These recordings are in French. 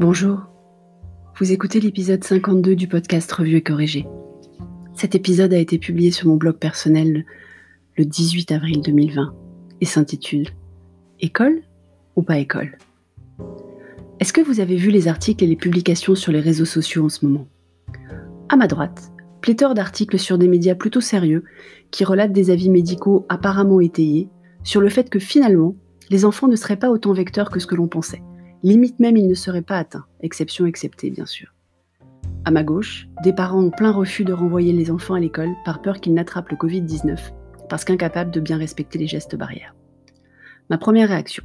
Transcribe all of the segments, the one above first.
Bonjour, vous écoutez l'épisode 52 du podcast Revue et Corrigé. Cet épisode a été publié sur mon blog personnel le 18 avril 2020 et s'intitule École ou pas école? Est-ce que vous avez vu les articles et les publications sur les réseaux sociaux en ce moment? À ma droite, pléthore d'articles sur des médias plutôt sérieux qui relatent des avis médicaux apparemment étayés sur le fait que finalement, les enfants ne seraient pas autant vecteurs que ce que l'on pensait Limite même, il ne serait pas atteint, exception acceptée bien sûr. À ma gauche, des parents ont plein refus de renvoyer les enfants à l'école par peur qu'ils n'attrapent le Covid-19, parce qu'incapables de bien respecter les gestes barrières. Ma première réaction.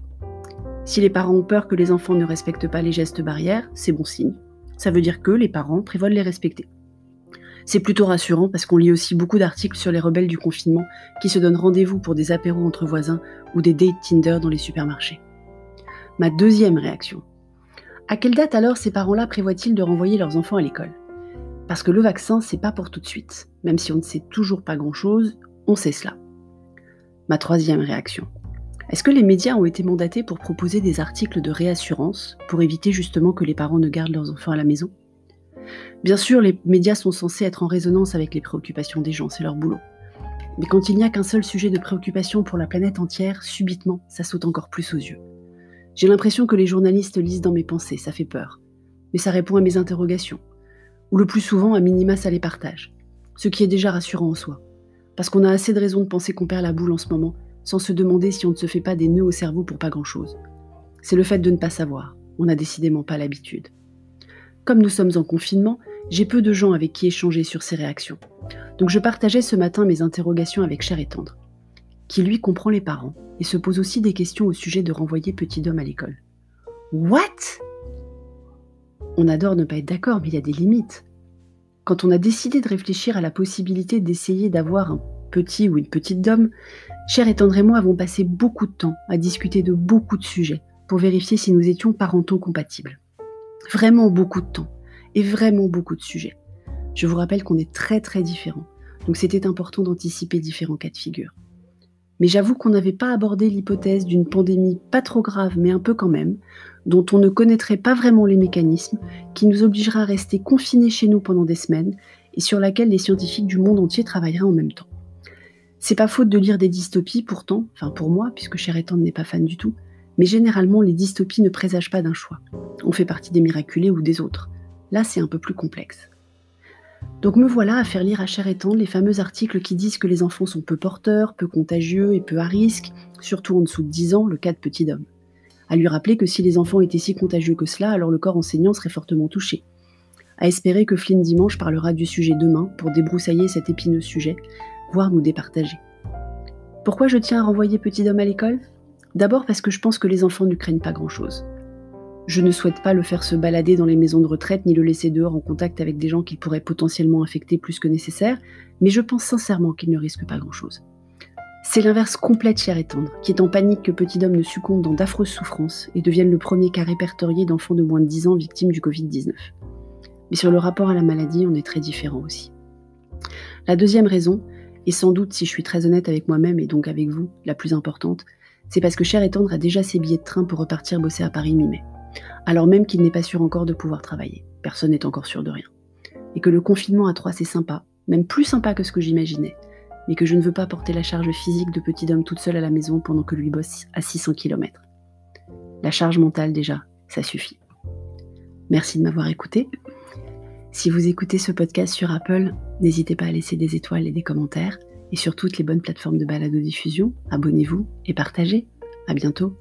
Si les parents ont peur que les enfants ne respectent pas les gestes barrières, c'est bon signe. Ça veut dire que les parents prévoient de les respecter. C'est plutôt rassurant parce qu'on lit aussi beaucoup d'articles sur les rebelles du confinement qui se donnent rendez-vous pour des apéros entre voisins ou des dates Tinder dans les supermarchés. Ma deuxième réaction. À quelle date alors ces parents-là prévoient-ils de renvoyer leurs enfants à l'école? Parce que le vaccin, c'est pas pour tout de suite. Même si on ne sait toujours pas grand-chose, on sait cela. Ma troisième réaction. Est-ce que les médias ont été mandatés pour proposer des articles de réassurance pour éviter justement que les parents ne gardent leurs enfants à la maison? Bien sûr, les médias sont censés être en résonance avec les préoccupations des gens, c'est leur boulot. Mais quand il n'y a qu'un seul sujet de préoccupation pour la planète entière, subitement, ça saute encore plus aux yeux. J'ai l'impression que les journalistes lisent dans mes pensées, ça fait peur. Mais ça répond à mes interrogations. Ou le plus souvent, à minima, ça les partage. Ce qui est déjà rassurant en soi. Parce qu'on a assez de raisons de penser qu'on perd la boule en ce moment, sans se demander si on ne se fait pas des nœuds au cerveau pour pas grand-chose. C'est le fait de ne pas savoir. On n'a décidément pas l'habitude. Comme nous sommes en confinement, j'ai peu de gens avec qui échanger sur ces réactions. Donc je partageais ce matin mes interrogations avec Cher et Tendre qui lui comprend les parents et se pose aussi des questions au sujet de renvoyer Petit Homme à l'école. What? On adore ne pas être d'accord, mais il y a des limites. Quand on a décidé de réfléchir à la possibilité d'essayer d'avoir un petit ou une petite dame, Cher et Tendre et moi avons passé beaucoup de temps à discuter de beaucoup de sujets pour vérifier si nous étions parentaux compatibles. Vraiment beaucoup de temps et vraiment beaucoup de sujets. Je vous rappelle qu'on est très très différents, donc c'était important d'anticiper différents cas de figure. Mais j'avoue qu'on n'avait pas abordé l'hypothèse d'une pandémie pas trop grave, mais un peu quand même, dont on ne connaîtrait pas vraiment les mécanismes, qui nous obligera à rester confinés chez nous pendant des semaines, et sur laquelle les scientifiques du monde entier travailleraient en même temps. C'est pas faute de lire des dystopies pourtant, enfin pour moi, puisque Étendre n'est pas fan du tout, mais généralement les dystopies ne présagent pas d'un choix. On fait partie des miraculés ou des autres. Là, c'est un peu plus complexe. Donc me voilà à faire lire à chair et les fameux articles qui disent que les enfants sont peu porteurs, peu contagieux et peu à risque, surtout en dessous de 10 ans, le cas de petit homme. À lui rappeler que si les enfants étaient si contagieux que cela, alors le corps enseignant serait fortement touché. À espérer que Flynn Dimanche parlera du sujet demain pour débroussailler cet épineux sujet, voire nous départager. Pourquoi je tiens à renvoyer petit homme à l'école? D'abord parce que je pense que les enfants ne craignent pas grand-chose. Je ne souhaite pas le faire se balader dans les maisons de retraite ni le laisser dehors en contact avec des gens qu'il pourrait potentiellement infecter plus que nécessaire, mais je pense sincèrement qu'il ne risque pas grand-chose. C'est l'inverse complet de Cher et Tendre, qui est en panique que Petit Homme ne succombe dans d'affreuses souffrances et devienne le premier cas répertorié d'enfants de moins de 10 ans victimes du Covid-19. Mais sur le rapport à la maladie, on est très différents aussi. La deuxième raison, et sans doute si je suis très honnête avec moi-même et donc avec vous, la plus importante, c'est parce que Cher et Tendre a déjà ses billets de train pour repartir bosser à Paris mi-mai alors même qu'il n'est pas sûr encore de pouvoir travailler. Personne n'est encore sûr de rien. Et que le confinement à trois, c'est sympa, même plus sympa que ce que j'imaginais, mais que je ne veux pas porter la charge physique de petit homme toute seule à la maison pendant que lui bosse à 600 km. La charge mentale déjà, ça suffit. Merci de m'avoir écouté. Si vous écoutez ce podcast sur Apple, n'hésitez pas à laisser des étoiles et des commentaires. Et sur toutes les bonnes plateformes de balado-diffusion, abonnez-vous et partagez. À bientôt.